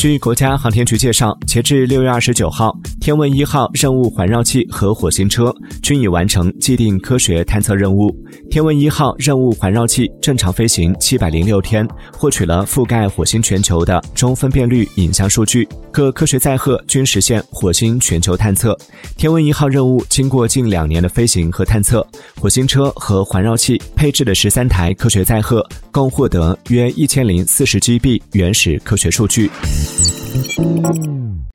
据国家航天局介绍，截至六月二十九号，天问一号任务环绕器和火星车均已完成既定科学探测任务。天问一号任务环绕器正常飞行七百零六天，获取了覆盖火星全球的中分辨率影像数据。各科学载荷均实现火星全球探测。天问一号任务经过近两年的飞行和探测，火星车和环绕器配置的十三台科学载荷，共获得约一千零四十 GB 原始科学数据。Thank you.